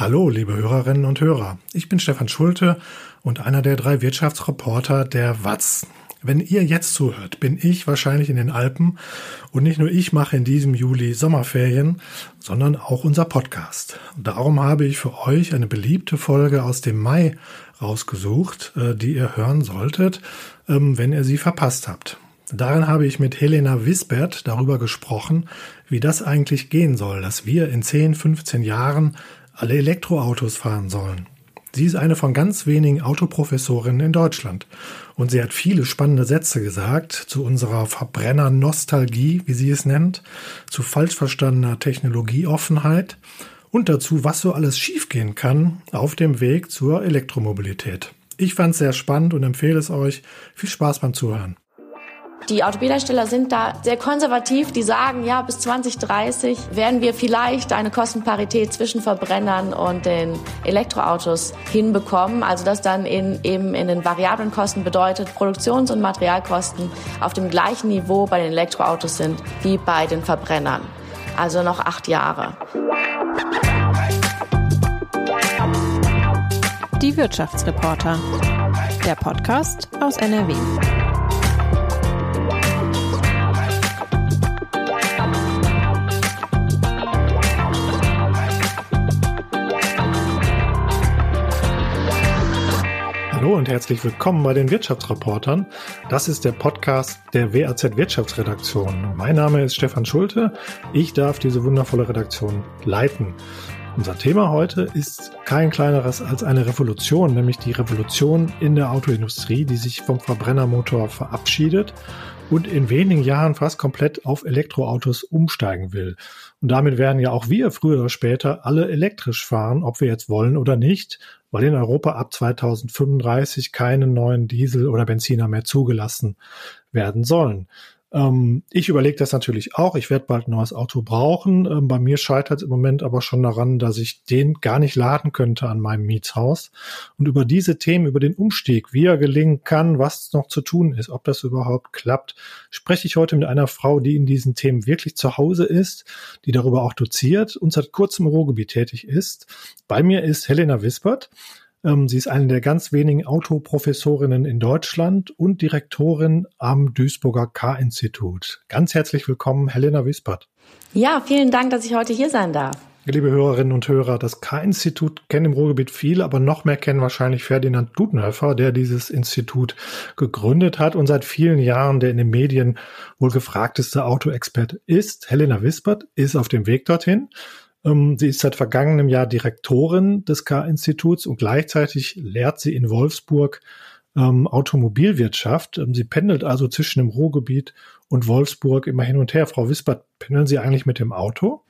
Hallo, liebe Hörerinnen und Hörer. Ich bin Stefan Schulte und einer der drei Wirtschaftsreporter der WAZ. Wenn ihr jetzt zuhört, bin ich wahrscheinlich in den Alpen und nicht nur ich mache in diesem Juli Sommerferien, sondern auch unser Podcast. darum habe ich für euch eine beliebte Folge aus dem Mai rausgesucht, äh, die ihr hören solltet, ähm, wenn ihr sie verpasst habt. Darin habe ich mit Helena Wisbert darüber gesprochen, wie das eigentlich gehen soll, dass wir in 10, 15 Jahren alle Elektroautos fahren sollen. Sie ist eine von ganz wenigen Autoprofessorinnen in Deutschland und sie hat viele spannende Sätze gesagt zu unserer Verbrenner-Nostalgie, wie sie es nennt, zu falsch verstandener Technologieoffenheit und dazu, was so alles schiefgehen kann auf dem Weg zur Elektromobilität. Ich fand es sehr spannend und empfehle es euch. Viel Spaß beim Zuhören. Die Automobilhersteller sind da sehr konservativ. Die sagen, ja, bis 2030 werden wir vielleicht eine Kostenparität zwischen Verbrennern und den Elektroautos hinbekommen. Also das dann in, eben in den variablen Kosten bedeutet, Produktions- und Materialkosten auf dem gleichen Niveau bei den Elektroautos sind wie bei den Verbrennern. Also noch acht Jahre. Die Wirtschaftsreporter. Der Podcast aus NRW. Hallo und herzlich willkommen bei den Wirtschaftsreportern. Das ist der Podcast der WAZ Wirtschaftsredaktion. Mein Name ist Stefan Schulte. Ich darf diese wundervolle Redaktion leiten. Unser Thema heute ist kein kleineres als eine Revolution, nämlich die Revolution in der Autoindustrie, die sich vom Verbrennermotor verabschiedet und in wenigen Jahren fast komplett auf Elektroautos umsteigen will. Und damit werden ja auch wir früher oder später alle elektrisch fahren, ob wir jetzt wollen oder nicht, weil in Europa ab 2035 keine neuen Diesel oder Benziner mehr zugelassen werden sollen. Ähm, ich überlege das natürlich auch. Ich werde bald ein neues Auto brauchen. Ähm, bei mir scheitert es im Moment aber schon daran, dass ich den gar nicht laden könnte an meinem Mietshaus. Und über diese Themen, über den Umstieg, wie er gelingen kann, was noch zu tun ist, ob das überhaupt klappt, spreche ich heute mit einer Frau, die in diesen Themen wirklich zu Hause ist, die darüber auch doziert und seit kurzem im Ruhrgebiet tätig ist. Bei mir ist Helena Wispert. Ähm, sie ist eine der ganz wenigen Autoprofessorinnen in Deutschland und Direktorin am Duisburger K-Institut. Ganz herzlich willkommen, Helena Wispert. Ja, vielen Dank, dass ich heute hier sein darf. Liebe Hörerinnen und Hörer, das K-Institut kennen im Ruhrgebiet viele, aber noch mehr kennen wahrscheinlich Ferdinand Dudenhöfer, der dieses Institut gegründet hat und seit vielen Jahren der in den Medien wohl gefragteste Autoexperte ist. Helena Wispert ist auf dem Weg dorthin. Ähm, sie ist seit vergangenem Jahr Direktorin des K-Instituts und gleichzeitig lehrt sie in Wolfsburg ähm, Automobilwirtschaft. Ähm, sie pendelt also zwischen dem Ruhrgebiet und Wolfsburg immer hin und her. Frau Wispert, pendeln Sie eigentlich mit dem Auto?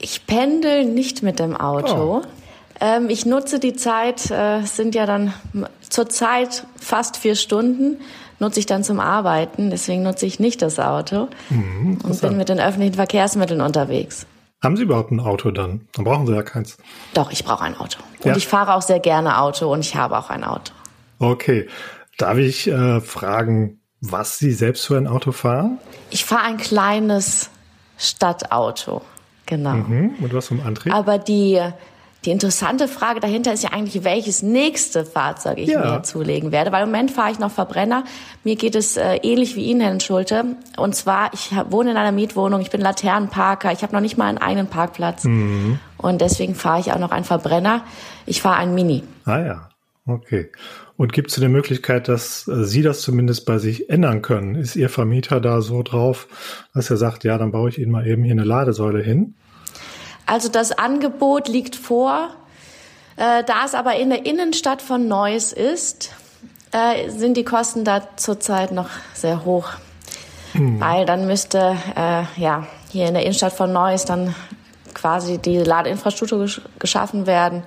Ich pendel nicht mit dem Auto. Oh. Ähm, ich nutze die Zeit, äh, sind ja dann zurzeit fast vier Stunden, nutze ich dann zum Arbeiten. Deswegen nutze ich nicht das Auto mhm, und bin mit den öffentlichen Verkehrsmitteln unterwegs. Haben Sie überhaupt ein Auto dann? Dann brauchen Sie ja keins. Doch, ich brauche ein Auto. Und ja. ich fahre auch sehr gerne Auto und ich habe auch ein Auto. Okay. Darf ich äh, fragen, was Sie selbst für ein Auto fahren? Ich fahre ein kleines Stadtauto. Genau. Mhm. Und was vom Antrieb? Aber die die interessante Frage dahinter ist ja eigentlich, welches nächste Fahrzeug ich ja. mir zulegen werde. Weil im Moment fahre ich noch Verbrenner. Mir geht es äh, ähnlich wie Ihnen, Herrn Schulte. Und zwar, ich wohne in einer Mietwohnung, ich bin Laternenparker, ich habe noch nicht mal einen eigenen Parkplatz. Mhm. Und deswegen fahre ich auch noch einen Verbrenner. Ich fahre einen Mini. Ah ja, okay. Und gibt es eine Möglichkeit, dass äh, Sie das zumindest bei sich ändern können? Ist Ihr Vermieter da so drauf, dass er sagt, ja, dann baue ich Ihnen mal eben hier eine Ladesäule hin? Also das Angebot liegt vor. Äh, da es aber in der Innenstadt von Neuss ist, äh, sind die Kosten da zurzeit noch sehr hoch. Hm. Weil dann müsste äh, ja hier in der Innenstadt von Neuss dann quasi die Ladeinfrastruktur gesch geschaffen werden.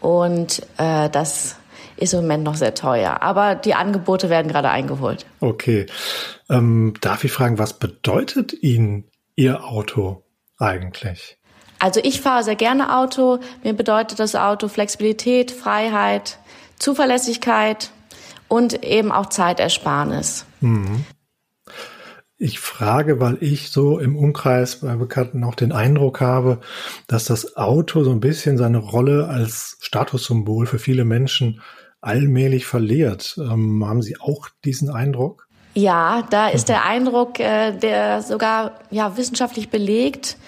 Und äh, das ist im Moment noch sehr teuer. Aber die Angebote werden gerade eingeholt. Okay. Ähm, darf ich fragen, was bedeutet Ihnen Ihr Auto eigentlich? Also ich fahre sehr gerne Auto. Mir bedeutet das Auto Flexibilität, Freiheit, Zuverlässigkeit und eben auch Zeitersparnis. Mhm. Ich frage, weil ich so im Umkreis bei Bekannten auch den Eindruck habe, dass das Auto so ein bisschen seine Rolle als Statussymbol für viele Menschen allmählich verliert. Ähm, haben Sie auch diesen Eindruck? Ja, da ist der Eindruck, äh, der sogar ja wissenschaftlich belegt,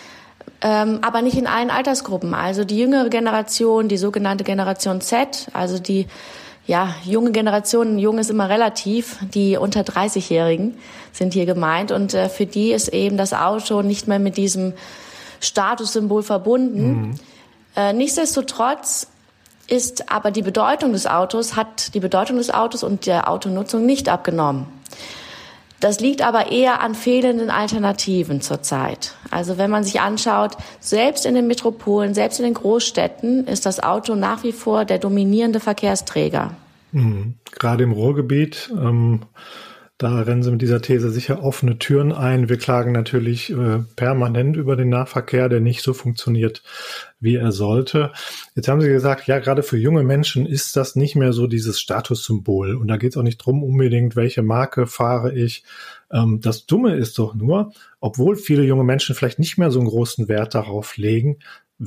ähm, aber nicht in allen Altersgruppen. Also die jüngere Generation, die sogenannte Generation Z, also die ja, junge Generationen, jung ist immer relativ, die unter 30-Jährigen sind hier gemeint und äh, für die ist eben das Auto nicht mehr mit diesem Statussymbol verbunden. Mhm. Äh, nichtsdestotrotz ist aber die Bedeutung des Autos, hat die Bedeutung des Autos und der Autonutzung nicht abgenommen. Das liegt aber eher an fehlenden Alternativen zurzeit. Also wenn man sich anschaut, selbst in den Metropolen, selbst in den Großstädten ist das Auto nach wie vor der dominierende Verkehrsträger. Mhm. Gerade im Ruhrgebiet. Ähm da rennen sie mit dieser These sicher offene Türen ein. Wir klagen natürlich äh, permanent über den Nahverkehr, der nicht so funktioniert, wie er sollte. Jetzt haben Sie gesagt, ja, gerade für junge Menschen ist das nicht mehr so dieses Statussymbol. Und da geht es auch nicht drum unbedingt, welche Marke fahre ich. Ähm, das Dumme ist doch nur, obwohl viele junge Menschen vielleicht nicht mehr so einen großen Wert darauf legen,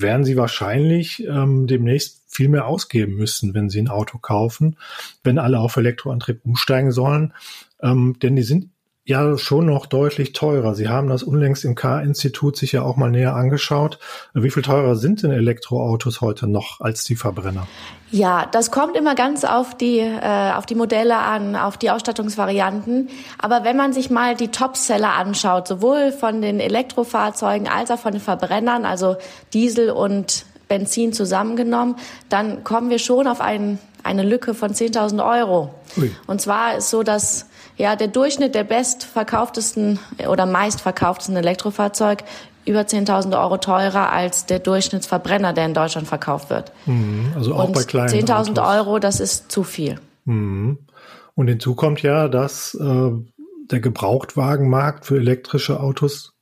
werden sie wahrscheinlich ähm, demnächst viel mehr ausgeben müssen, wenn sie ein Auto kaufen, wenn alle auf Elektroantrieb umsteigen sollen. Ähm, denn die sind ja schon noch deutlich teurer. Sie haben das unlängst im K-Institut sich ja auch mal näher angeschaut. Wie viel teurer sind denn Elektroautos heute noch als die Verbrenner? Ja, das kommt immer ganz auf die, äh, auf die Modelle an, auf die Ausstattungsvarianten. Aber wenn man sich mal die Topseller anschaut, sowohl von den Elektrofahrzeugen als auch von den Verbrennern, also Diesel und Benzin zusammengenommen, dann kommen wir schon auf ein, eine Lücke von 10.000 Euro. Ui. Und zwar ist so, dass ja, der Durchschnitt der bestverkauftesten oder meistverkauftesten Elektrofahrzeug über 10.000 Euro teurer als der Durchschnittsverbrenner, der in Deutschland verkauft wird. Mhm, also auch Und bei kleinen 10.000 Euro, das ist zu viel. Mhm. Und hinzu kommt ja, dass äh, der Gebrauchtwagenmarkt für elektrische Autos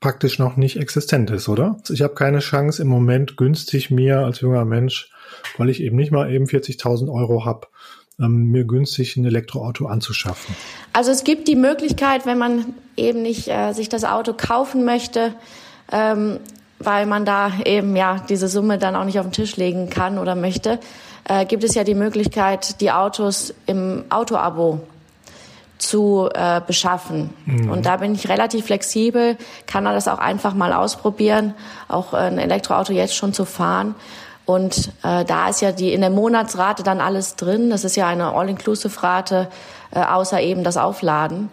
praktisch noch nicht existent ist, oder? Ich habe keine Chance im Moment günstig mir als junger Mensch, weil ich eben nicht mal eben 40.000 Euro habe, ähm, mir günstig ein Elektroauto anzuschaffen? Also es gibt die Möglichkeit, wenn man eben nicht äh, sich das Auto kaufen möchte, ähm, weil man da eben ja diese Summe dann auch nicht auf den Tisch legen kann oder möchte, äh, gibt es ja die Möglichkeit, die Autos im Autoabo zu äh, beschaffen. Mhm. Und da bin ich relativ flexibel, kann das auch einfach mal ausprobieren, auch ein Elektroauto jetzt schon zu fahren. Und äh, da ist ja die in der Monatsrate dann alles drin. Das ist ja eine All-Inclusive-Rate, äh, außer eben das Aufladen.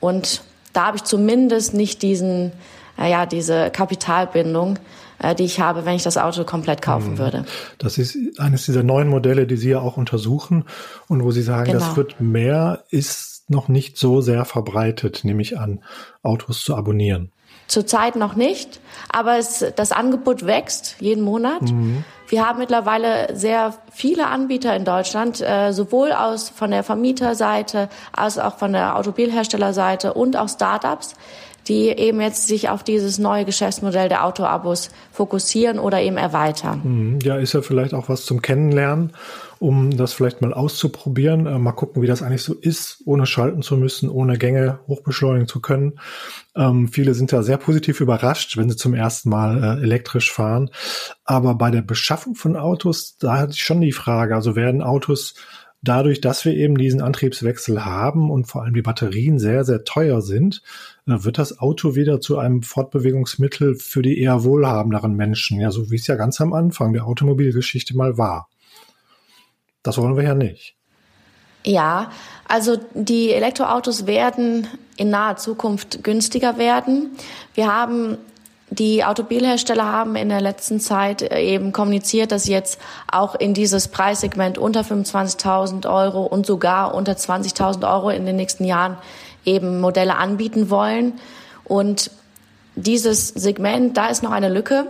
Und da habe ich zumindest nicht diesen, äh, ja, diese Kapitalbindung, äh, die ich habe, wenn ich das Auto komplett kaufen mhm. würde. Das ist eines dieser neuen Modelle, die Sie ja auch untersuchen und wo Sie sagen, genau. das wird mehr, ist noch nicht so sehr verbreitet, nehme ich an, Autos zu abonnieren. Zurzeit noch nicht, aber es, das Angebot wächst jeden Monat. Mhm. Wir haben mittlerweile sehr viele Anbieter in Deutschland, äh, sowohl aus von der Vermieterseite als auch von der Automobilherstellerseite und auch Startups, die eben jetzt sich auf dieses neue Geschäftsmodell der Autoabos fokussieren oder eben erweitern. Mhm. Ja, ist ja vielleicht auch was zum Kennenlernen um das vielleicht mal auszuprobieren. Äh, mal gucken, wie das eigentlich so ist, ohne schalten zu müssen, ohne Gänge hochbeschleunigen zu können. Ähm, viele sind ja sehr positiv überrascht, wenn sie zum ersten Mal äh, elektrisch fahren. Aber bei der Beschaffung von Autos, da hatte ich schon die Frage, also werden Autos dadurch, dass wir eben diesen Antriebswechsel haben und vor allem die Batterien sehr, sehr teuer sind, äh, wird das Auto wieder zu einem Fortbewegungsmittel für die eher wohlhabenderen Menschen, ja, so wie es ja ganz am Anfang der Automobilgeschichte mal war. Das wollen wir ja nicht. Ja, also die Elektroautos werden in naher Zukunft günstiger werden. Wir haben die Automobilhersteller haben in der letzten Zeit eben kommuniziert, dass sie jetzt auch in dieses Preissegment unter 25.000 Euro und sogar unter 20.000 Euro in den nächsten Jahren eben Modelle anbieten wollen. Und dieses Segment, da ist noch eine Lücke.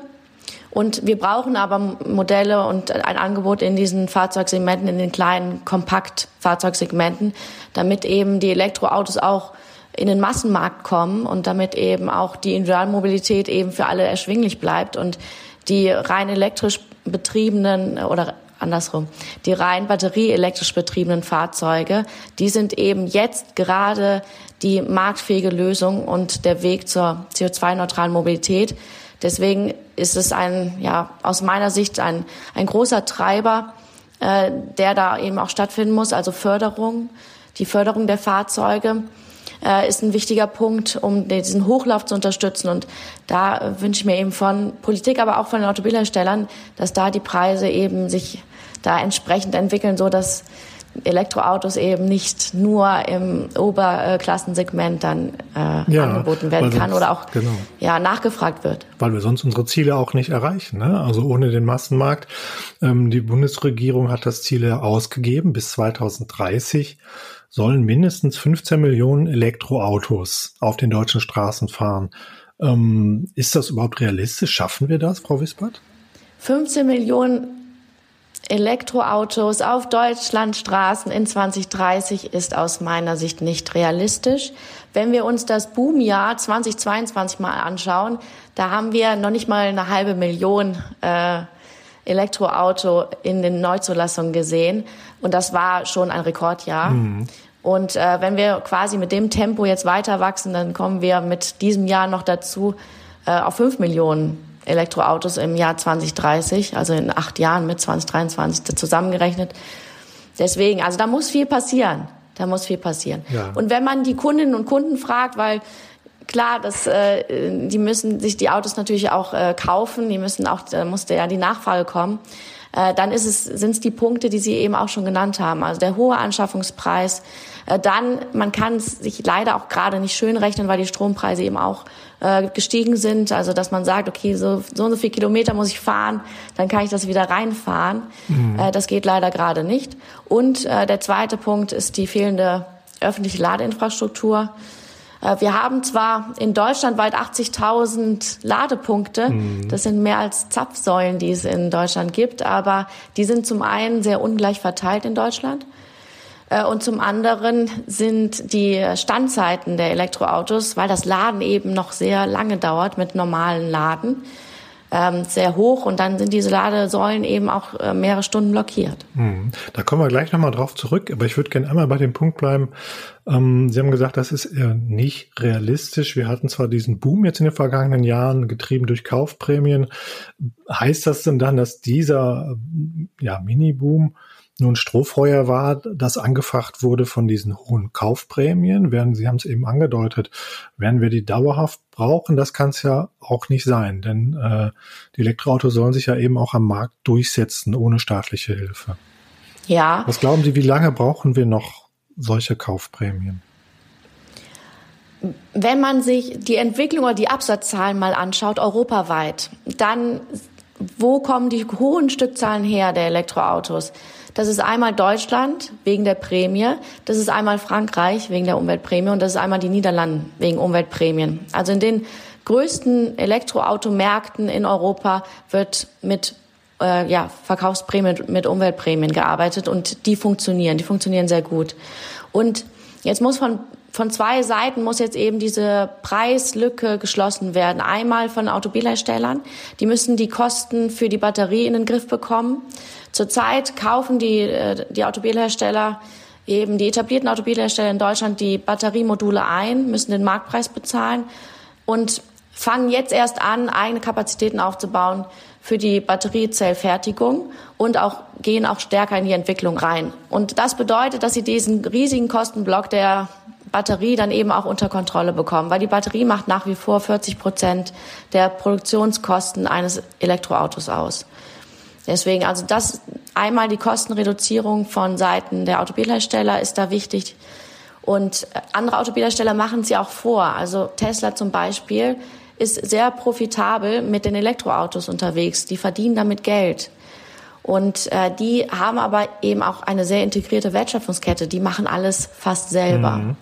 Und wir brauchen aber Modelle und ein Angebot in diesen Fahrzeugsegmenten, in den kleinen Kompaktfahrzeugsegmenten, damit eben die Elektroautos auch in den Massenmarkt kommen und damit eben auch die Individualmobilität eben für alle erschwinglich bleibt und die rein elektrisch betriebenen oder andersrum. Die rein batterieelektrisch betriebenen Fahrzeuge, die sind eben jetzt gerade die marktfähige Lösung und der Weg zur CO2-neutralen Mobilität. Deswegen ist es ein, ja, aus meiner Sicht ein, ein großer Treiber, äh, der da eben auch stattfinden muss, also Förderung, die Förderung der Fahrzeuge äh, ist ein wichtiger Punkt, um diesen Hochlauf zu unterstützen. Und da wünsche ich mir eben von Politik, aber auch von den Automobilherstellern, dass da die Preise eben sich da entsprechend entwickeln, so dass Elektroautos eben nicht nur im Oberklassensegment dann äh, ja, angeboten werden kann oder auch genau. ja, nachgefragt wird. Weil wir sonst unsere Ziele auch nicht erreichen. Ne? Also ohne den Massenmarkt. Ähm, die Bundesregierung hat das Ziel ja ausgegeben bis 2030 sollen mindestens 15 Millionen Elektroautos auf den deutschen Straßen fahren. Ähm, ist das überhaupt realistisch? Schaffen wir das, Frau Wispert? 15 Millionen Elektroautos auf Deutschlandstraßen in 2030 ist aus meiner Sicht nicht realistisch. Wenn wir uns das Boomjahr 2022 mal anschauen, da haben wir noch nicht mal eine halbe Million äh, Elektroauto in den Neuzulassungen gesehen. Und das war schon ein Rekordjahr. Mhm. Und äh, wenn wir quasi mit dem Tempo jetzt weiter wachsen, dann kommen wir mit diesem Jahr noch dazu äh, auf fünf Millionen Elektroautos im Jahr 2030, also in acht Jahren mit 2023 zusammengerechnet. Deswegen, also da muss viel passieren. Da muss viel passieren. Ja. Und wenn man die Kundinnen und Kunden fragt, weil klar, das, äh, die müssen sich die Autos natürlich auch äh, kaufen, die müssen auch, da musste ja die Nachfrage kommen. Äh, dann ist es, sind es die Punkte, die Sie eben auch schon genannt haben. Also der hohe Anschaffungspreis. Äh, dann, man kann sich leider auch gerade nicht schön rechnen, weil die Strompreise eben auch äh, gestiegen sind. Also dass man sagt, okay, so, so und so viel Kilometer muss ich fahren, dann kann ich das wieder reinfahren. Mhm. Äh, das geht leider gerade nicht. Und äh, der zweite Punkt ist die fehlende öffentliche Ladeinfrastruktur. Äh, wir haben zwar in Deutschland weit 80.000 Ladepunkte, mhm. das sind mehr als Zapfsäulen, die es in Deutschland gibt, aber die sind zum einen sehr ungleich verteilt in Deutschland. Äh, und zum anderen sind die Standzeiten der Elektroautos, weil das Laden eben noch sehr lange dauert mit normalen Laden, ähm, sehr hoch und dann sind diese Ladesäulen eben auch äh, mehrere Stunden blockiert. Hm. Da kommen wir gleich nochmal drauf zurück, aber ich würde gerne einmal bei dem Punkt bleiben. Ähm, Sie haben gesagt, das ist eher nicht realistisch. Wir hatten zwar diesen Boom jetzt in den vergangenen Jahren, getrieben durch Kaufprämien. Heißt das denn dann, dass dieser ja, Mini-Boom nun Strohfeuer war, das angefacht wurde von diesen hohen Kaufprämien, werden, Sie haben es eben angedeutet, werden wir die dauerhaft brauchen? Das kann es ja auch nicht sein, denn äh, die Elektroautos sollen sich ja eben auch am Markt durchsetzen ohne staatliche Hilfe. Ja. Was glauben Sie, wie lange brauchen wir noch solche Kaufprämien? Wenn man sich die Entwicklung oder die Absatzzahlen mal anschaut, europaweit, dann wo kommen die hohen Stückzahlen her der Elektroautos? Das ist einmal Deutschland wegen der Prämie, das ist einmal Frankreich wegen der Umweltprämie und das ist einmal die Niederlande wegen Umweltprämien. Also in den größten Elektroautomärkten in Europa wird mit äh, ja, Verkaufsprämien, mit Umweltprämien gearbeitet und die funktionieren, die funktionieren sehr gut. Und jetzt muss von von zwei Seiten muss jetzt eben diese Preislücke geschlossen werden. Einmal von Automobilherstellern, die müssen die Kosten für die Batterie in den Griff bekommen. Zurzeit kaufen die, äh, die Automobilhersteller eben die etablierten Automobilhersteller in Deutschland die Batteriemodule ein, müssen den Marktpreis bezahlen und fangen jetzt erst an, eigene Kapazitäten aufzubauen für die Batteriezellfertigung und auch gehen auch stärker in die Entwicklung rein. Und das bedeutet, dass sie diesen riesigen Kostenblock der Batterie dann eben auch unter Kontrolle bekommen, weil die Batterie macht nach wie vor 40 Prozent der Produktionskosten eines Elektroautos aus. Deswegen, also das einmal die Kostenreduzierung von Seiten der Automobilhersteller ist da wichtig. Und andere Automobilhersteller machen ja auch vor. Also Tesla zum Beispiel ist sehr profitabel mit den Elektroautos unterwegs. Die verdienen damit Geld. Und äh, die haben aber eben auch eine sehr integrierte Wertschöpfungskette. Die machen alles fast selber. Mhm.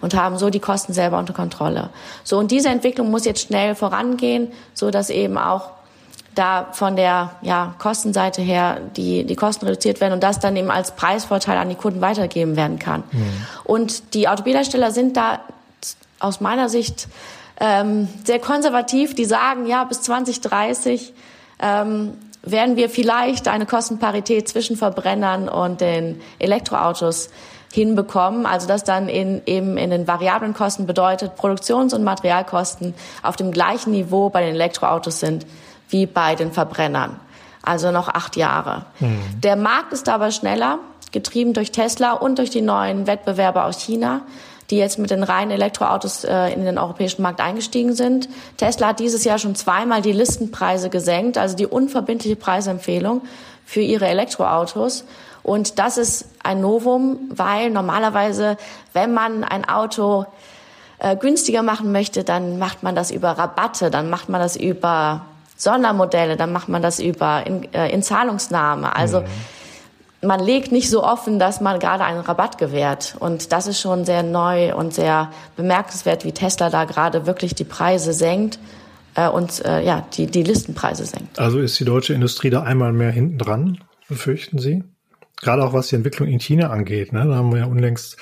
Und haben so die Kosten selber unter Kontrolle. So, und diese Entwicklung muss jetzt schnell vorangehen, so dass eben auch da von der ja, Kostenseite her die, die Kosten reduziert werden und das dann eben als Preisvorteil an die Kunden weitergeben werden kann. Mhm. Und die Automobilhersteller sind da aus meiner Sicht ähm, sehr konservativ. Die sagen, ja, bis 2030 ähm, werden wir vielleicht eine Kostenparität zwischen Verbrennern und den Elektroautos hinbekommen. Also das dann in, eben in den variablen Kosten bedeutet, Produktions- und Materialkosten auf dem gleichen Niveau bei den Elektroautos sind wie bei den Verbrennern. Also noch acht Jahre. Mhm. Der Markt ist aber schneller, getrieben durch Tesla und durch die neuen Wettbewerber aus China die jetzt mit den reinen Elektroautos äh, in den europäischen Markt eingestiegen sind. Tesla hat dieses Jahr schon zweimal die Listenpreise gesenkt, also die unverbindliche Preisempfehlung für ihre Elektroautos. Und das ist ein Novum, weil normalerweise, wenn man ein Auto äh, günstiger machen möchte, dann macht man das über Rabatte, dann macht man das über Sondermodelle, dann macht man das über in, äh, in Zahlungsnahme. Also mhm man legt nicht so offen, dass man gerade einen Rabatt gewährt. Und das ist schon sehr neu und sehr bemerkenswert, wie Tesla da gerade wirklich die Preise senkt äh, und äh, ja, die, die Listenpreise senkt. Also ist die deutsche Industrie da einmal mehr hinten dran, befürchten Sie? Gerade auch was die Entwicklung in China angeht. Ne? Da haben wir ja unlängst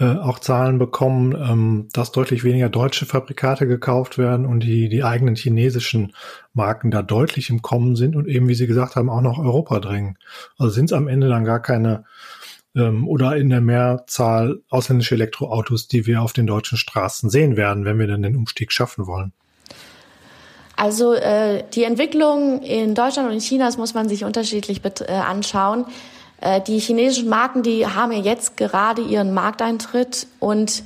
äh, auch Zahlen bekommen, ähm, dass deutlich weniger deutsche Fabrikate gekauft werden und die, die eigenen chinesischen Marken da deutlich im Kommen sind und eben, wie Sie gesagt haben, auch noch Europa drängen. Also sind es am Ende dann gar keine ähm, oder in der Mehrzahl ausländische Elektroautos, die wir auf den deutschen Straßen sehen werden, wenn wir dann den Umstieg schaffen wollen. Also äh, die Entwicklung in Deutschland und in China, das muss man sich unterschiedlich äh, anschauen. Äh, die chinesischen Marken, die haben ja jetzt gerade ihren Markteintritt und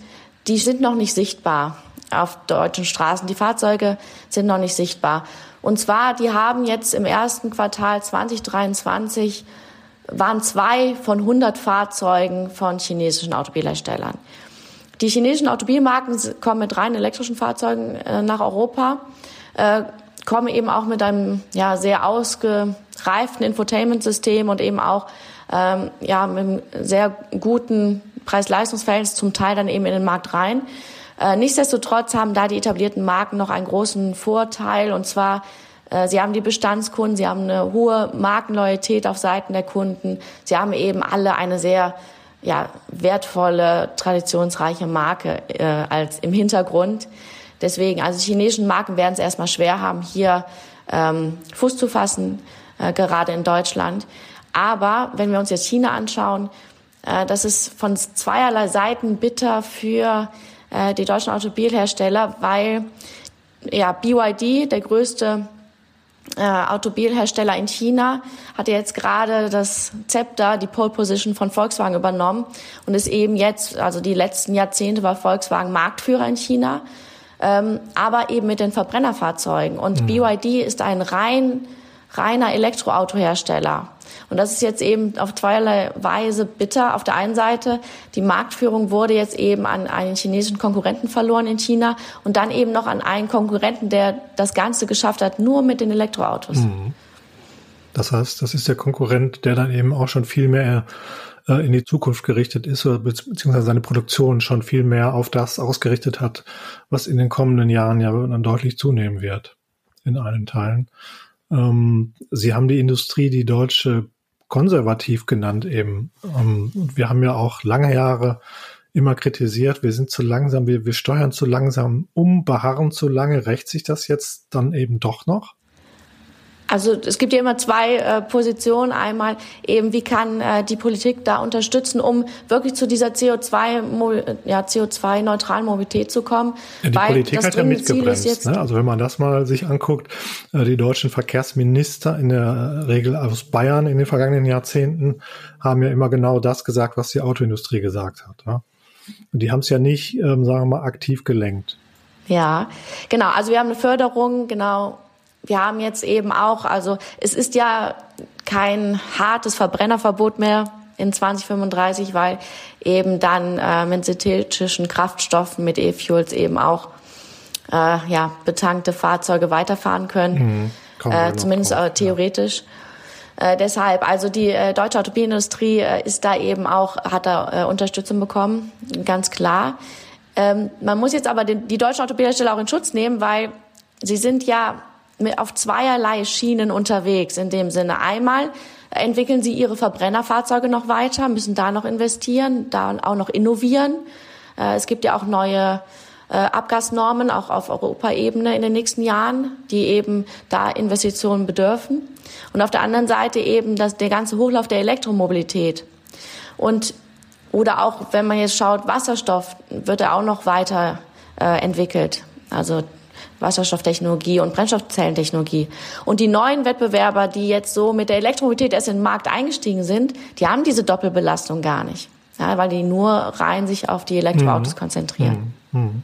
die sind noch nicht sichtbar auf deutschen Straßen. Die Fahrzeuge sind noch nicht sichtbar. Und zwar, die haben jetzt im ersten Quartal 2023 waren zwei von 100 Fahrzeugen von chinesischen Automobilherstellern. Die chinesischen Automobilmarken kommen mit rein elektrischen Fahrzeugen äh, nach Europa, äh, kommen eben auch mit einem ja, sehr ausgereiften Infotainment-System und eben auch ähm, ja, mit einem sehr guten Preis-Leistungs-Verhältnis zum Teil dann eben in den Markt rein. Äh, nichtsdestotrotz haben da die etablierten Marken noch einen großen Vorteil und zwar äh, Sie haben die Bestandskunden, sie haben eine hohe Markenloyalität auf Seiten der Kunden, sie haben eben alle eine sehr ja, wertvolle, traditionsreiche Marke äh, als im Hintergrund. Deswegen, also chinesischen Marken werden es erstmal schwer haben, hier ähm, Fuß zu fassen, äh, gerade in Deutschland. Aber wenn wir uns jetzt China anschauen, äh, das ist von zweierlei Seiten bitter für äh, die deutschen Automobilhersteller, weil ja, BYD, der größte äh, Automobilhersteller in China, hat jetzt gerade das Zepter, die Pole Position von Volkswagen übernommen und ist eben jetzt, also die letzten Jahrzehnte war Volkswagen Marktführer in China, ähm, aber eben mit den Verbrennerfahrzeugen. Und mhm. BYD ist ein rein reiner Elektroautohersteller. Und das ist jetzt eben auf zweierlei Weise bitter. Auf der einen Seite, die Marktführung wurde jetzt eben an einen chinesischen Konkurrenten verloren in China und dann eben noch an einen Konkurrenten, der das Ganze geschafft hat, nur mit den Elektroautos. Mhm. Das heißt, das ist der Konkurrent, der dann eben auch schon viel mehr äh, in die Zukunft gerichtet ist, oder beziehungsweise seine Produktion schon viel mehr auf das ausgerichtet hat, was in den kommenden Jahren ja dann deutlich zunehmen wird in allen Teilen. Ähm, Sie haben die Industrie, die deutsche, konservativ genannt eben. Ähm, wir haben ja auch lange Jahre immer kritisiert, wir sind zu langsam, wir, wir steuern zu langsam um, beharren zu lange. Rächt sich das jetzt dann eben doch noch? Also es gibt ja immer zwei äh, Positionen. Einmal eben, wie kann äh, die Politik da unterstützen, um wirklich zu dieser CO2 ja, CO2-neutralen Mobilität zu kommen. Ja, die Weil Politik hat ja mitgebremst. Ne? Also wenn man das mal sich anguckt, äh, die deutschen Verkehrsminister in der Regel aus Bayern in den vergangenen Jahrzehnten haben ja immer genau das gesagt, was die Autoindustrie gesagt hat. Ne? Und die haben es ja nicht, ähm, sagen wir mal, aktiv gelenkt. Ja, genau. Also wir haben eine Förderung, genau, wir haben jetzt eben auch, also es ist ja kein hartes Verbrennerverbot mehr in 2035, weil eben dann äh, mit synthetischen Kraftstoffen, mit E-Fuels eben auch äh, ja, betankte Fahrzeuge weiterfahren können, mhm, äh, zumindest drauf, theoretisch. Ja. Äh, deshalb, also die äh, deutsche Automobilindustrie äh, ist da eben auch, hat da äh, Unterstützung bekommen, ganz klar. Ähm, man muss jetzt aber den, die deutschen Automobilhersteller auch in Schutz nehmen, weil sie sind ja auf zweierlei Schienen unterwegs. In dem Sinne einmal entwickeln sie ihre Verbrennerfahrzeuge noch weiter, müssen da noch investieren, da auch noch innovieren. Äh, es gibt ja auch neue äh, Abgasnormen auch auf Europaebene in den nächsten Jahren, die eben da Investitionen bedürfen. Und auf der anderen Seite eben das, der ganze Hochlauf der Elektromobilität. Und oder auch, wenn man jetzt schaut, Wasserstoff wird er auch noch weiter äh, entwickelt. Also Wasserstofftechnologie und Brennstoffzellentechnologie. Und die neuen Wettbewerber, die jetzt so mit der Elektromobilität erst in den Markt eingestiegen sind, die haben diese Doppelbelastung gar nicht. Ja, weil die nur rein sich auf die Elektroautos mhm. konzentrieren. Mhm. Mhm.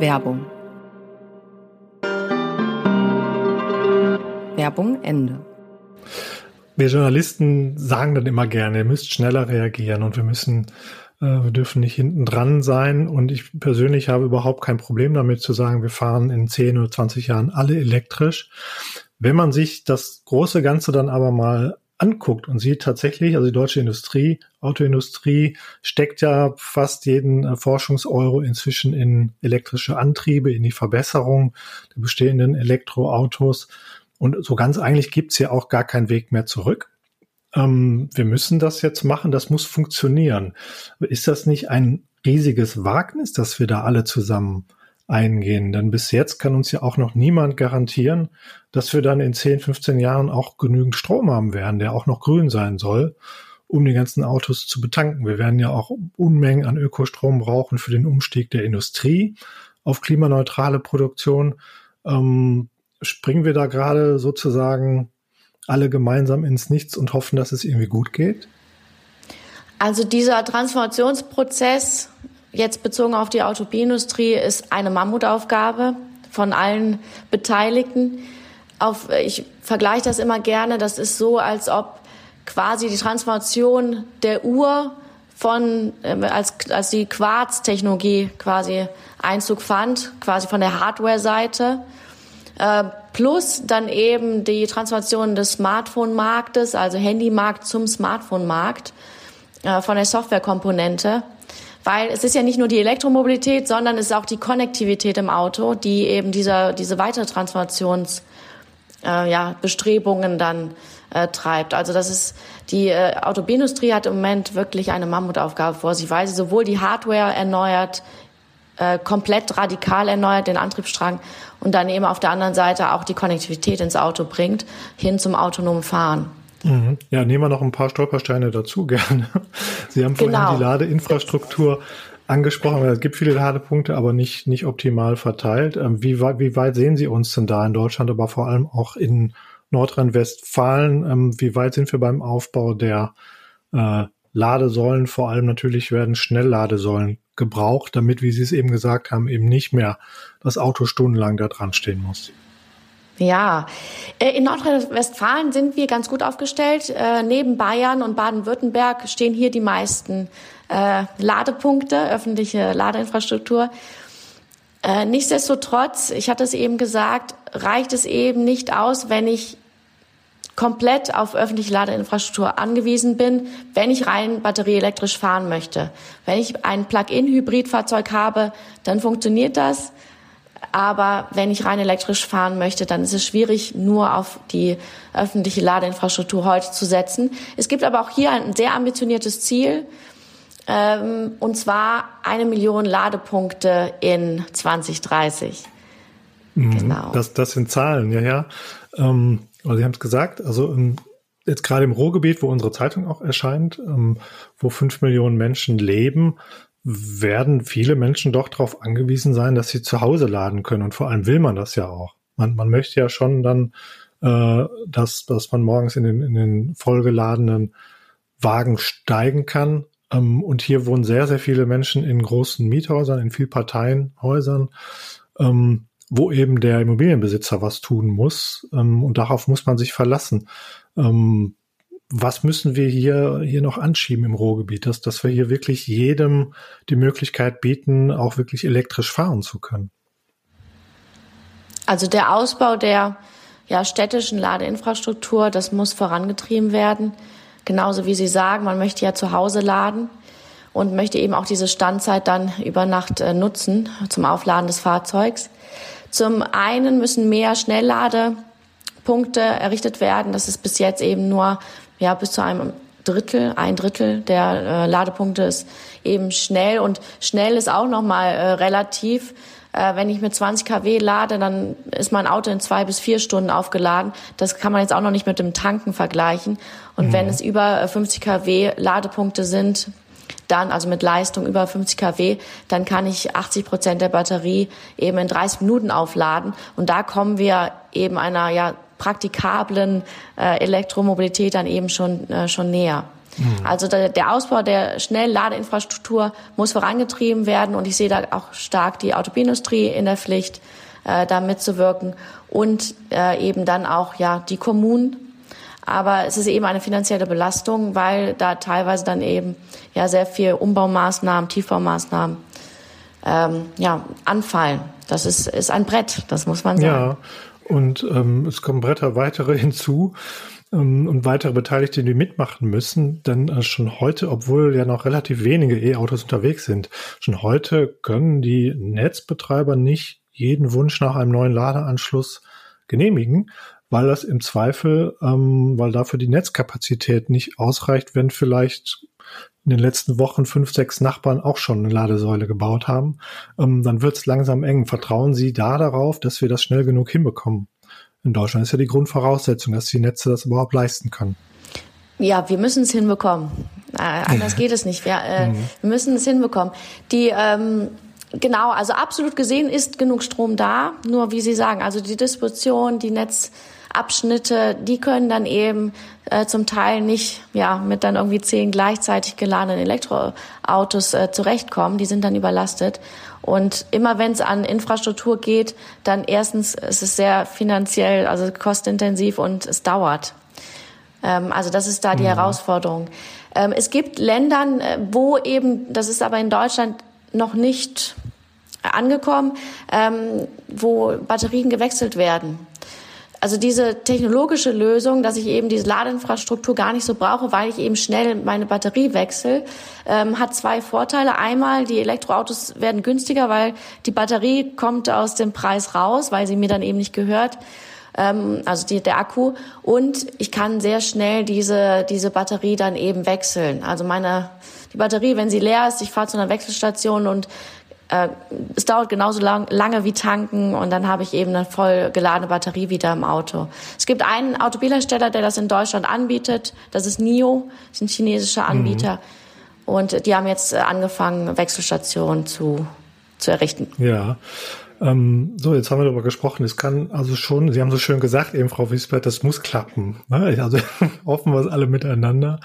Werbung. Werbung Ende. Wir Journalisten sagen dann immer gerne, ihr müsst schneller reagieren und wir müssen, wir dürfen nicht hinten dran sein. Und ich persönlich habe überhaupt kein Problem damit zu sagen, wir fahren in 10 oder 20 Jahren alle elektrisch. Wenn man sich das große Ganze dann aber mal anguckt und sieht tatsächlich, also die deutsche Industrie, Autoindustrie steckt ja fast jeden äh, Forschungseuro inzwischen in elektrische Antriebe, in die Verbesserung der bestehenden Elektroautos. Und so ganz eigentlich gibt's ja auch gar keinen Weg mehr zurück. Ähm, wir müssen das jetzt machen, das muss funktionieren. Ist das nicht ein riesiges Wagnis, dass wir da alle zusammen eingehen. Denn bis jetzt kann uns ja auch noch niemand garantieren, dass wir dann in 10, 15 Jahren auch genügend Strom haben werden, der auch noch grün sein soll, um die ganzen Autos zu betanken. Wir werden ja auch Unmengen an Ökostrom brauchen für den Umstieg der Industrie auf klimaneutrale Produktion. Ähm, springen wir da gerade sozusagen alle gemeinsam ins Nichts und hoffen, dass es irgendwie gut geht? Also dieser Transformationsprozess jetzt bezogen auf die Automobilindustrie ist eine Mammutaufgabe von allen Beteiligten. Auf, ich vergleiche das immer gerne. Das ist so, als ob quasi die Transformation der Uhr von, äh, als, als die Quarz-Technologie quasi Einzug fand, quasi von der Hardware-Seite, äh, plus dann eben die Transformation des Smartphone-Marktes, also Handymarkt zum Smartphone-Markt, äh, von der Softwarekomponente. Weil es ist ja nicht nur die Elektromobilität, sondern es ist auch die Konnektivität im Auto, die eben dieser, diese weitere Transformations, äh, ja, Bestrebungen dann äh, treibt. Also das ist, die äh, Automobilindustrie hat im Moment wirklich eine Mammutaufgabe vor sich, weil sie sowohl die Hardware erneuert, äh, komplett radikal erneuert, den Antriebsstrang, und dann eben auf der anderen Seite auch die Konnektivität ins Auto bringt, hin zum autonomen Fahren. Mhm. Ja, nehmen wir noch ein paar Stolpersteine dazu gerne. Sie haben vorhin genau. die Ladeinfrastruktur angesprochen. Es gibt viele Ladepunkte, aber nicht, nicht optimal verteilt. Ähm, wie weit, wie weit sehen Sie uns denn da in Deutschland, aber vor allem auch in Nordrhein-Westfalen? Ähm, wie weit sind wir beim Aufbau der äh, Ladesäulen? Vor allem natürlich werden Schnellladesäulen gebraucht, damit, wie Sie es eben gesagt haben, eben nicht mehr das Auto stundenlang da dran stehen muss. Ja, äh, in Nordrhein-Westfalen sind wir ganz gut aufgestellt. Äh, neben Bayern und Baden-Württemberg stehen hier die meisten äh, Ladepunkte, öffentliche Ladeinfrastruktur. Nichtsdestotrotz, ich hatte es eben gesagt, reicht es eben nicht aus, wenn ich komplett auf öffentliche Ladeinfrastruktur angewiesen bin, wenn ich rein batterieelektrisch fahren möchte. Wenn ich ein Plug-in-Hybridfahrzeug habe, dann funktioniert das. Aber wenn ich rein elektrisch fahren möchte, dann ist es schwierig, nur auf die öffentliche Ladeinfrastruktur heute zu setzen. Es gibt aber auch hier ein sehr ambitioniertes Ziel, ähm, und zwar eine Million Ladepunkte in 2030. Mhm, genau. Das, das sind Zahlen, ja, ja. Ähm, aber Sie haben es gesagt, also ähm, jetzt gerade im Ruhrgebiet, wo unsere Zeitung auch erscheint, ähm, wo fünf Millionen Menschen leben, werden viele Menschen doch darauf angewiesen sein, dass sie zu Hause laden können. Und vor allem will man das ja auch. Man, man möchte ja schon dann, äh, dass, dass man morgens in den, in den vollgeladenen Wagen steigen kann. Ähm, und hier wohnen sehr, sehr viele Menschen in großen Miethäusern, in Vielparteienhäusern, ähm, wo eben der Immobilienbesitzer was tun muss. Ähm, und darauf muss man sich verlassen. Ähm, was müssen wir hier, hier noch anschieben im Ruhrgebiet, dass, dass wir hier wirklich jedem die Möglichkeit bieten, auch wirklich elektrisch fahren zu können? Also der Ausbau der ja, städtischen Ladeinfrastruktur, das muss vorangetrieben werden. Genauso wie Sie sagen, man möchte ja zu Hause laden und möchte eben auch diese Standzeit dann über Nacht äh, nutzen zum Aufladen des Fahrzeugs. Zum einen müssen mehr Schnellladepunkte errichtet werden. Das ist bis jetzt eben nur ja, bis zu einem Drittel, ein Drittel der äh, Ladepunkte ist eben schnell und schnell ist auch nochmal äh, relativ. Äh, wenn ich mit 20 kW lade, dann ist mein Auto in zwei bis vier Stunden aufgeladen. Das kann man jetzt auch noch nicht mit dem Tanken vergleichen. Und mhm. wenn es über 50 kW Ladepunkte sind, dann, also mit Leistung über 50 kW, dann kann ich 80 Prozent der Batterie eben in 30 Minuten aufladen. Und da kommen wir eben einer ja praktikablen äh, Elektromobilität dann eben schon, äh, schon näher. Mhm. Also der, der Ausbau der Schnellladeinfrastruktur muss vorangetrieben werden und ich sehe da auch stark die Automobilindustrie in der Pflicht, äh, da mitzuwirken und äh, eben dann auch ja die Kommunen. Aber es ist eben eine finanzielle Belastung, weil da teilweise dann eben ja sehr viel Umbaumaßnahmen, Tiefbaumaßnahmen ähm, ja anfallen. Das ist, ist ein Brett, das muss man sagen. Ja, und ähm, es kommen Bretter weitere hinzu ähm, und weitere Beteiligte, die mitmachen müssen. Denn äh, schon heute, obwohl ja noch relativ wenige E-Autos unterwegs sind, schon heute können die Netzbetreiber nicht jeden Wunsch nach einem neuen Ladeanschluss genehmigen, weil das im Zweifel, ähm, weil dafür die Netzkapazität nicht ausreicht, wenn vielleicht in den letzten Wochen fünf, sechs Nachbarn auch schon eine Ladesäule gebaut haben, ähm, dann wird es langsam eng. Vertrauen Sie da darauf, dass wir das schnell genug hinbekommen? In Deutschland ist ja die Grundvoraussetzung, dass die Netze das überhaupt leisten können. Ja, wir müssen es hinbekommen. Äh, anders geht es nicht. Wir, äh, mhm. wir müssen es hinbekommen. Die ähm, Genau, also absolut gesehen ist genug Strom da. Nur wie Sie sagen, also die Distribution, die Netz, Abschnitte, die können dann eben äh, zum Teil nicht ja mit dann irgendwie zehn gleichzeitig geladenen Elektroautos äh, zurechtkommen. Die sind dann überlastet. Und immer wenn es an Infrastruktur geht, dann erstens ist es sehr finanziell, also kostenintensiv und es dauert. Ähm, also das ist da die mhm. Herausforderung. Ähm, es gibt Ländern, äh, wo eben, das ist aber in Deutschland noch nicht angekommen, ähm, wo Batterien gewechselt werden. Also diese technologische Lösung, dass ich eben diese Ladeinfrastruktur gar nicht so brauche, weil ich eben schnell meine Batterie wechsle, ähm, hat zwei Vorteile. Einmal, die Elektroautos werden günstiger, weil die Batterie kommt aus dem Preis raus, weil sie mir dann eben nicht gehört. Ähm, also die, der Akku. Und ich kann sehr schnell diese, diese Batterie dann eben wechseln. Also meine, die Batterie, wenn sie leer ist, ich fahre zu einer Wechselstation und äh, es dauert genauso lang, lange wie tanken und dann habe ich eben eine voll geladene Batterie wieder im Auto. Es gibt einen Automobilhersteller, der das in Deutschland anbietet. Das ist NIO, das ist ein chinesischer Anbieter. Mhm. Und die haben jetzt angefangen, Wechselstationen zu, zu errichten. Ja. Ähm, so, jetzt haben wir darüber gesprochen. Es kann also schon, Sie haben so schön gesagt, eben Frau Wiesbert, das muss klappen. Ne? Also hoffen wir es alle miteinander.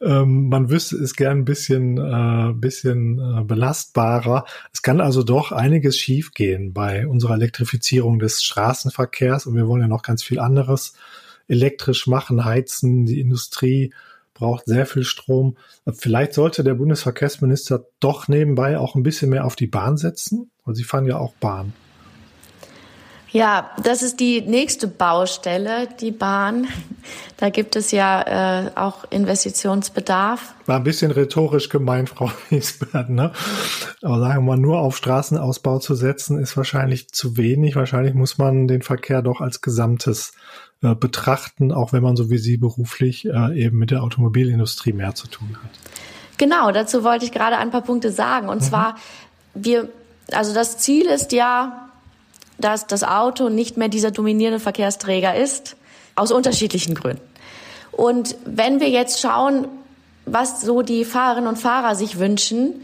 Ähm, man wüsste es gern ein bisschen, äh, bisschen äh, belastbarer. Es kann also doch einiges schiefgehen bei unserer Elektrifizierung des Straßenverkehrs und wir wollen ja noch ganz viel anderes elektrisch machen, heizen, die Industrie braucht sehr viel Strom. Vielleicht sollte der Bundesverkehrsminister doch nebenbei auch ein bisschen mehr auf die Bahn setzen, weil Sie fahren ja auch Bahn. Ja, das ist die nächste Baustelle, die Bahn. Da gibt es ja äh, auch Investitionsbedarf. War ein bisschen rhetorisch gemeint, Frau Wiesbert, ne? Aber sagen wir mal, nur auf Straßenausbau zu setzen, ist wahrscheinlich zu wenig. Wahrscheinlich muss man den Verkehr doch als Gesamtes äh, betrachten, auch wenn man so wie Sie beruflich äh, eben mit der Automobilindustrie mehr zu tun hat. Genau, dazu wollte ich gerade ein paar Punkte sagen. Und mhm. zwar, wir, also das Ziel ist ja, dass das Auto nicht mehr dieser dominierende Verkehrsträger ist, aus unterschiedlichen Gründen. Und wenn wir jetzt schauen, was so die Fahrerinnen und Fahrer sich wünschen,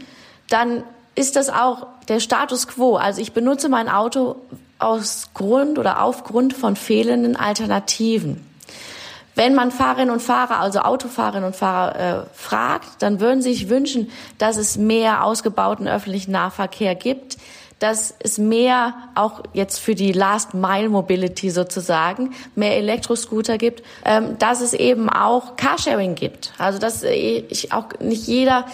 dann ist das auch der Status quo. Also ich benutze mein Auto aus Grund oder aufgrund von fehlenden Alternativen. Wenn man Fahrerinnen und Fahrer, also Autofahrerinnen und Fahrer äh, fragt, dann würden sie sich wünschen, dass es mehr ausgebauten öffentlichen Nahverkehr gibt, dass es mehr auch jetzt für die Last Mile Mobility sozusagen mehr Elektroscooter gibt, ähm, dass es eben auch Carsharing gibt. Also dass ich auch nicht jeder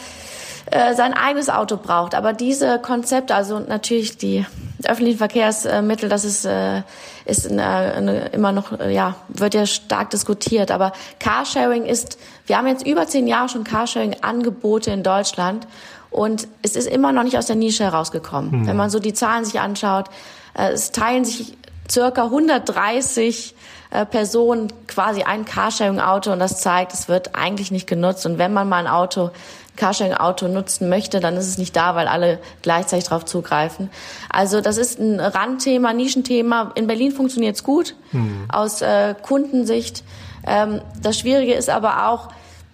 äh, sein eigenes Auto braucht. Aber diese Konzepte, also natürlich die öffentlichen Verkehrsmittel, das ist, äh, ist immer noch, äh, ja, wird ja stark diskutiert. Aber Carsharing ist, wir haben jetzt über zehn Jahre schon Carsharing-Angebote in Deutschland. Und es ist immer noch nicht aus der Nische herausgekommen. Hm. Wenn man so die Zahlen sich anschaut, äh, es teilen sich circa 130 äh, Person quasi ein Carsharing-Auto und das zeigt, es wird eigentlich nicht genutzt. Und wenn man mal ein Auto Carsharing-Auto nutzen möchte, dann ist es nicht da, weil alle gleichzeitig darauf zugreifen. Also das ist ein Randthema, Nischenthema. In Berlin funktioniert es gut mhm. aus äh, Kundensicht. Ähm, das Schwierige ist aber auch,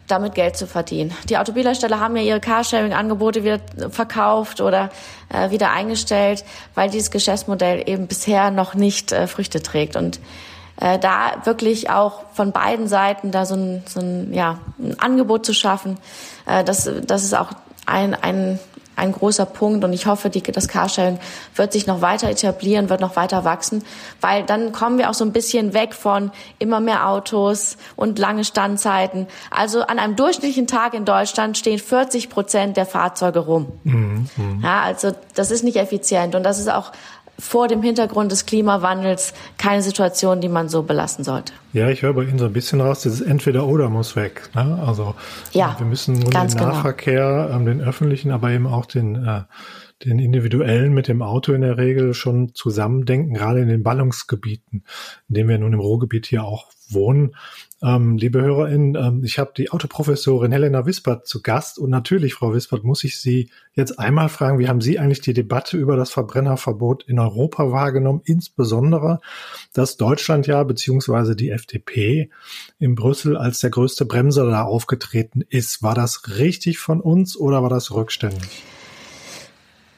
damit Geld zu verdienen. Die Automobilhersteller haben ja ihre Carsharing-Angebote wieder verkauft oder äh, wieder eingestellt, weil dieses Geschäftsmodell eben bisher noch nicht äh, Früchte trägt. Und äh, da wirklich auch von beiden Seiten da so ein, so ein, ja, ein Angebot zu schaffen, äh, das, das ist auch ein, ein, ein großer Punkt und ich hoffe, die, das Carsharing wird sich noch weiter etablieren, wird noch weiter wachsen, weil dann kommen wir auch so ein bisschen weg von immer mehr Autos und lange Standzeiten. Also an einem durchschnittlichen Tag in Deutschland stehen 40 Prozent der Fahrzeuge rum. Mhm, mhm. Ja, also das ist nicht effizient und das ist auch vor dem Hintergrund des Klimawandels keine Situation, die man so belassen sollte. Ja, ich höre bei Ihnen so ein bisschen raus, dieses Entweder-Oder muss weg. Ne? Also ja, wir müssen den genau. Nahverkehr, ähm, den öffentlichen, aber eben auch den, äh, den individuellen mit dem Auto in der Regel schon zusammendenken, gerade in den Ballungsgebieten, in denen wir nun im Ruhrgebiet hier auch wohnen. Ähm, liebe HörerInnen, ähm, ich habe die Autoprofessorin Helena Wispert zu Gast und natürlich, Frau Wispert, muss ich Sie jetzt einmal fragen, wie haben Sie eigentlich die Debatte über das Verbrennerverbot in Europa wahrgenommen, insbesondere, dass Deutschland ja beziehungsweise die FDP in Brüssel als der größte Bremser da aufgetreten ist. War das richtig von uns oder war das rückständig?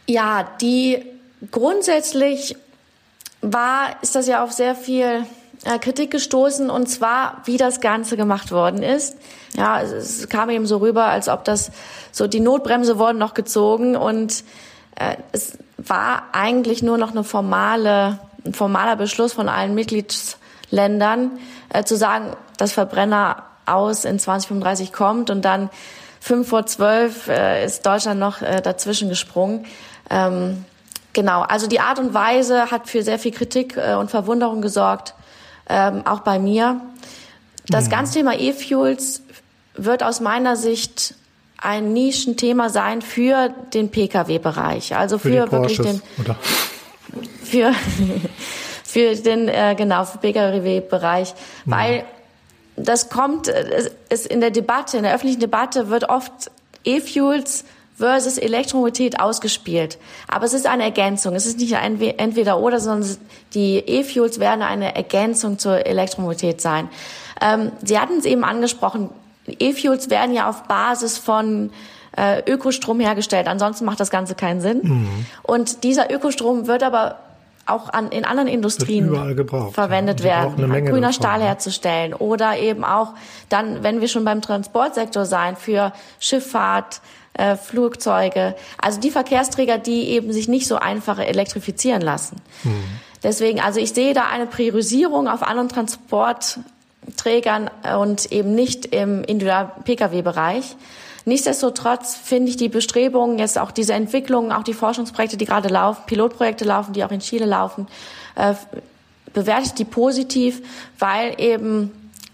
Ja, die grundsätzlich war, ist das ja auf sehr viel äh, Kritik gestoßen und zwar, wie das Ganze gemacht worden ist. Ja, es, kam eben so rüber, als ob das so die Notbremse wurden noch gezogen und äh, es war eigentlich nur noch eine formale, ein formaler Beschluss von allen Mitgliedsländern äh, zu sagen, dass Verbrenner aus in 2035 kommt und dann fünf vor zwölf äh, ist Deutschland noch äh, dazwischen gesprungen. Ähm, genau, also die Art und Weise hat für sehr viel Kritik äh, und Verwunderung gesorgt ähm, auch bei mir. Das mhm. ganze Thema E-Fuels wird aus meiner Sicht ein Nischenthema sein für den Pkw-Bereich, also für, für wirklich den oder? für für den äh, genau für Pkw-Bereich, mhm. weil das kommt es ist in der Debatte in der öffentlichen Debatte wird oft E-Fuels versus Elektromobilität ausgespielt. Aber es ist eine Ergänzung. Es ist nicht ein entweder oder, sondern die E-Fuels werden eine Ergänzung zur Elektromobilität sein. Ähm, Sie hatten es eben angesprochen. E-Fuels werden ja auf Basis von äh, Ökostrom hergestellt. Ansonsten macht das Ganze keinen Sinn. Mhm. Und dieser Ökostrom wird aber auch an, in anderen Industrien verwendet werden, grüner davon, Stahl herzustellen oder eben auch dann, wenn wir schon beim Transportsektor sein, für Schifffahrt, äh, Flugzeuge, also die Verkehrsträger, die eben sich nicht so einfach elektrifizieren lassen. Mhm. Deswegen, also ich sehe da eine Priorisierung auf anderen Transportträgern und eben nicht im Individual-Pkw-Bereich. Nichtsdestotrotz finde ich die Bestrebungen, jetzt auch diese Entwicklungen, auch die Forschungsprojekte, die gerade laufen, Pilotprojekte laufen, die auch in Chile laufen, äh, bewerte ich die positiv, weil eben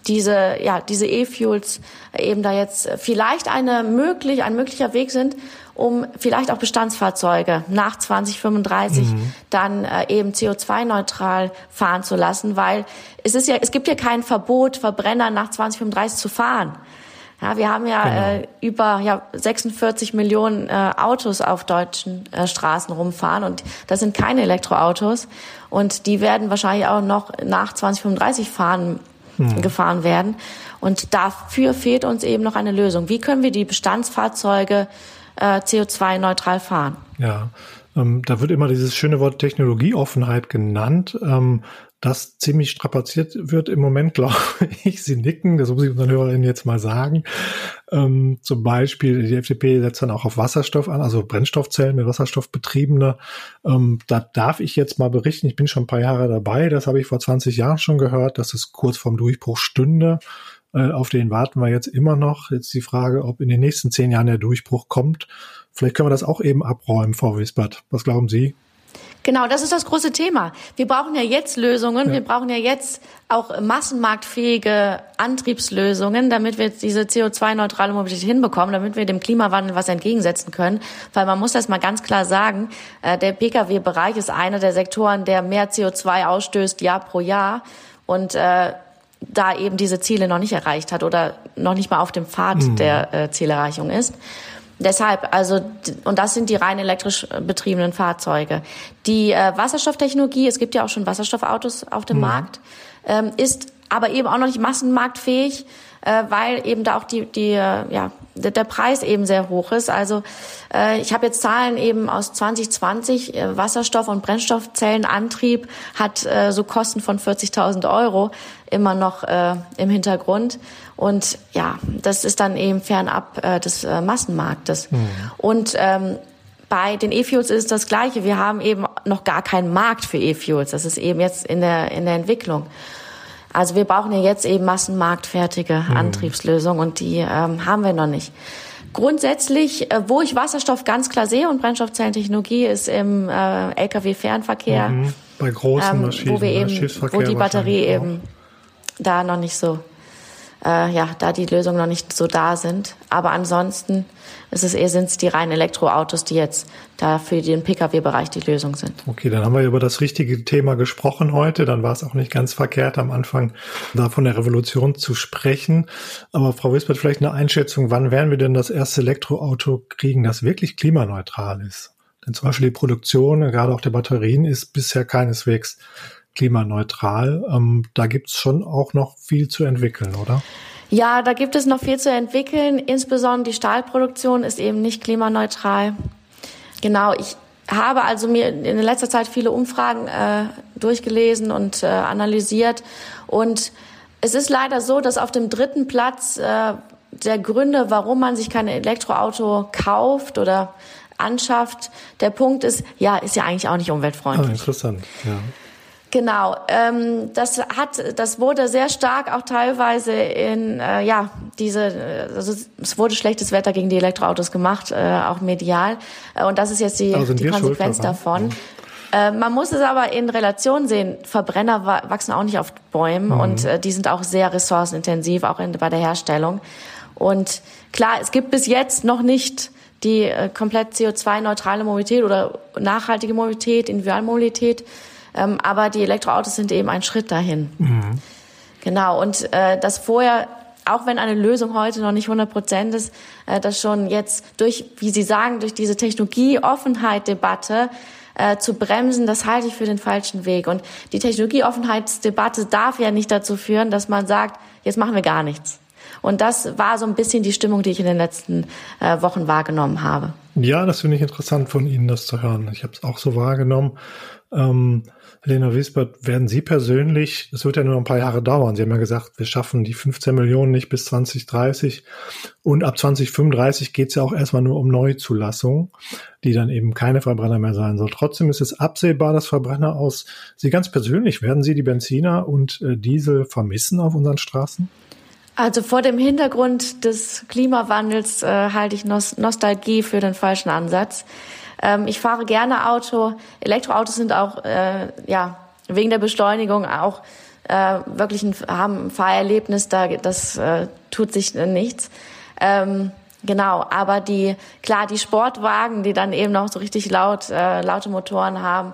diese, ja, diese E-Fuels eben da jetzt vielleicht eine möglich, ein möglicher Weg sind, um vielleicht auch Bestandsfahrzeuge nach 2035 mhm. dann äh, eben CO2-neutral fahren zu lassen, weil es ist ja, es gibt ja kein Verbot, Verbrenner nach 2035 zu fahren. Ja, wir haben ja genau. äh, über ja, 46 Millionen äh, Autos auf deutschen äh, Straßen rumfahren und das sind keine Elektroautos und die werden wahrscheinlich auch noch nach 2035 fahren hm. gefahren werden. Und dafür fehlt uns eben noch eine Lösung. Wie können wir die Bestandsfahrzeuge äh, CO2-neutral fahren? Ja, ähm, da wird immer dieses schöne Wort Technologieoffenheit genannt. Ähm, das ziemlich strapaziert wird im Moment, glaube ich. Sie nicken, das muss ich unseren Hörerinnen jetzt mal sagen. Ähm, zum Beispiel, die FDP setzt dann auch auf Wasserstoff an, also Brennstoffzellen mit Wasserstoff betriebene. Ähm, da darf ich jetzt mal berichten, ich bin schon ein paar Jahre dabei, das habe ich vor 20 Jahren schon gehört, dass es kurz vorm Durchbruch stünde. Äh, auf den warten wir jetzt immer noch. Jetzt die Frage, ob in den nächsten zehn Jahren der Durchbruch kommt. Vielleicht können wir das auch eben abräumen, Frau Wispert. Was glauben Sie? Genau, das ist das große Thema. Wir brauchen ja jetzt Lösungen. Ja. Wir brauchen ja jetzt auch massenmarktfähige Antriebslösungen, damit wir diese CO2-neutrale Mobilität hinbekommen, damit wir dem Klimawandel was entgegensetzen können. Weil man muss das mal ganz klar sagen, äh, der Pkw-Bereich ist einer der Sektoren, der mehr CO2 ausstößt Jahr pro Jahr. und äh, da eben diese Ziele noch nicht erreicht hat oder noch nicht mal auf dem Pfad mhm. der äh, Zielerreichung ist. Deshalb, also, und das sind die rein elektrisch betriebenen Fahrzeuge. Die äh, Wasserstofftechnologie, es gibt ja auch schon Wasserstoffautos auf dem mhm. Markt, ähm, ist aber eben auch noch nicht massenmarktfähig äh, weil eben da auch die, die, äh, ja, der, der Preis eben sehr hoch ist. Also äh, ich habe jetzt Zahlen eben aus 2020. Äh, Wasserstoff- und Brennstoffzellenantrieb hat äh, so Kosten von 40.000 Euro immer noch äh, im Hintergrund. Und ja, das ist dann eben fernab äh, des äh, Massenmarktes. Mhm. Und ähm, bei den E-Fuels ist das Gleiche. Wir haben eben noch gar keinen Markt für E-Fuels. Das ist eben jetzt in der, in der Entwicklung. Also wir brauchen ja jetzt eben massenmarktfertige mhm. Antriebslösungen und die ähm, haben wir noch nicht. Grundsätzlich, äh, wo ich Wasserstoff ganz klar sehe und Brennstoffzellentechnologie ist im äh, Lkw-Fernverkehr. Mhm. Bei großen ähm, Maschinen, wo wir eben, wo die Batterie eben da noch nicht so äh, ja, da die Lösungen noch nicht so da sind. Aber ansonsten ist es eher sind es die reinen Elektroautos, die jetzt da für den Pkw-Bereich die Lösung sind. Okay, dann haben wir über das richtige Thema gesprochen heute. Dann war es auch nicht ganz verkehrt, am Anfang da von der Revolution zu sprechen. Aber Frau Wispert, vielleicht eine Einschätzung, wann werden wir denn das erste Elektroauto kriegen, das wirklich klimaneutral ist? Denn zum Beispiel die Produktion, gerade auch der Batterien, ist bisher keineswegs klimaneutral. Ähm, da gibt es schon auch noch viel zu entwickeln, oder? Ja, da gibt es noch viel zu entwickeln. Insbesondere die Stahlproduktion ist eben nicht klimaneutral. Genau, ich habe also mir in letzter Zeit viele Umfragen äh, durchgelesen und äh, analysiert. Und es ist leider so, dass auf dem dritten Platz äh, der Gründe, warum man sich kein Elektroauto kauft oder anschafft, der Punkt ist, ja, ist ja eigentlich auch nicht umweltfreundlich. Ah, interessant, ja. Genau, ähm, das hat, das wurde sehr stark auch teilweise in, äh, ja, diese, also es wurde schlechtes Wetter gegen die Elektroautos gemacht, äh, auch medial, äh, und das ist jetzt die, also die Konsequenz davon. Ja. Äh, man muss es aber in Relation sehen. Verbrenner wachsen auch nicht auf Bäumen mhm. und äh, die sind auch sehr ressourcenintensiv, auch in, bei der Herstellung. Und klar, es gibt bis jetzt noch nicht die äh, komplett CO2-neutrale Mobilität oder nachhaltige Mobilität, Individualmobilität. Ähm, aber die Elektroautos sind eben ein Schritt dahin. Mhm. Genau. Und äh, das vorher auch wenn eine Lösung heute noch nicht 100 Prozent ist, äh, das schon jetzt durch, wie Sie sagen, durch diese Technologieoffenheit-Debatte äh, zu bremsen, das halte ich für den falschen Weg. Und die Technologieoffenheitsdebatte darf ja nicht dazu führen, dass man sagt, jetzt machen wir gar nichts. Und das war so ein bisschen die Stimmung, die ich in den letzten äh, Wochen wahrgenommen habe. Ja, das finde ich interessant von Ihnen, das zu hören. Ich habe es auch so wahrgenommen. Ähm, Helena Wiesbert, werden Sie persönlich, das wird ja nur ein paar Jahre dauern, Sie haben ja gesagt, wir schaffen die 15 Millionen nicht bis 2030 und ab 2035 geht es ja auch erstmal nur um Neuzulassung, die dann eben keine Verbrenner mehr sein soll. Trotzdem ist es absehbar, dass Verbrenner aus, Sie ganz persönlich, werden Sie die Benziner und äh, Diesel vermissen auf unseren Straßen? Also vor dem Hintergrund des Klimawandels äh, halte ich Nos Nostalgie für den falschen Ansatz. Ähm, ich fahre gerne Auto. Elektroautos sind auch äh, ja wegen der Beschleunigung auch äh, wirklich ein, haben ein Fahrerlebnis. Da das äh, tut sich nichts. Ähm, Genau, aber die klar die Sportwagen, die dann eben noch so richtig laut äh, laute Motoren haben,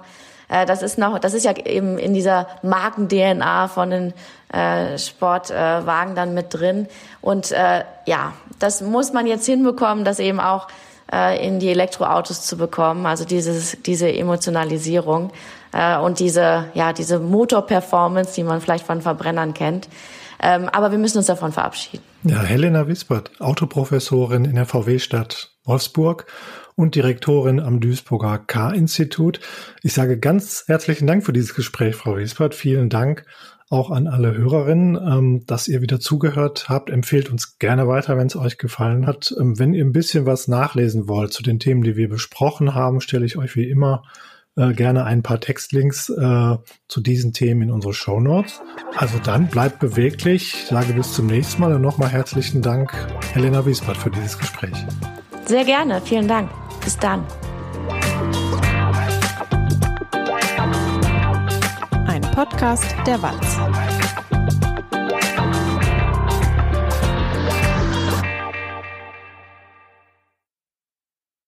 äh, das ist noch, das ist ja eben in dieser Marken-DNA von den äh, Sportwagen äh, dann mit drin. Und äh, ja, das muss man jetzt hinbekommen, dass eben auch äh, in die Elektroautos zu bekommen. Also dieses, diese Emotionalisierung äh, und diese, ja, diese Motorperformance, die man vielleicht von Verbrennern kennt. Ähm, aber wir müssen uns davon verabschieden. Ja, Helena Wispert, Autoprofessorin in der VW-Stadt Wolfsburg und Direktorin am Duisburger K-Institut. Ich sage ganz herzlichen Dank für dieses Gespräch, Frau Wispert. Vielen Dank auch an alle Hörerinnen, ähm, dass ihr wieder zugehört habt. Empfehlt uns gerne weiter, wenn es euch gefallen hat. Ähm, wenn ihr ein bisschen was nachlesen wollt zu den Themen, die wir besprochen haben, stelle ich euch wie immer äh, gerne ein paar Textlinks äh, zu diesen Themen in unsere Show Notes. Also dann bleibt beweglich. Ich sage bis zum nächsten Mal und nochmal herzlichen Dank, Helena Wiesbart, für dieses Gespräch. Sehr gerne. Vielen Dank. Bis dann. Podcast der Walz.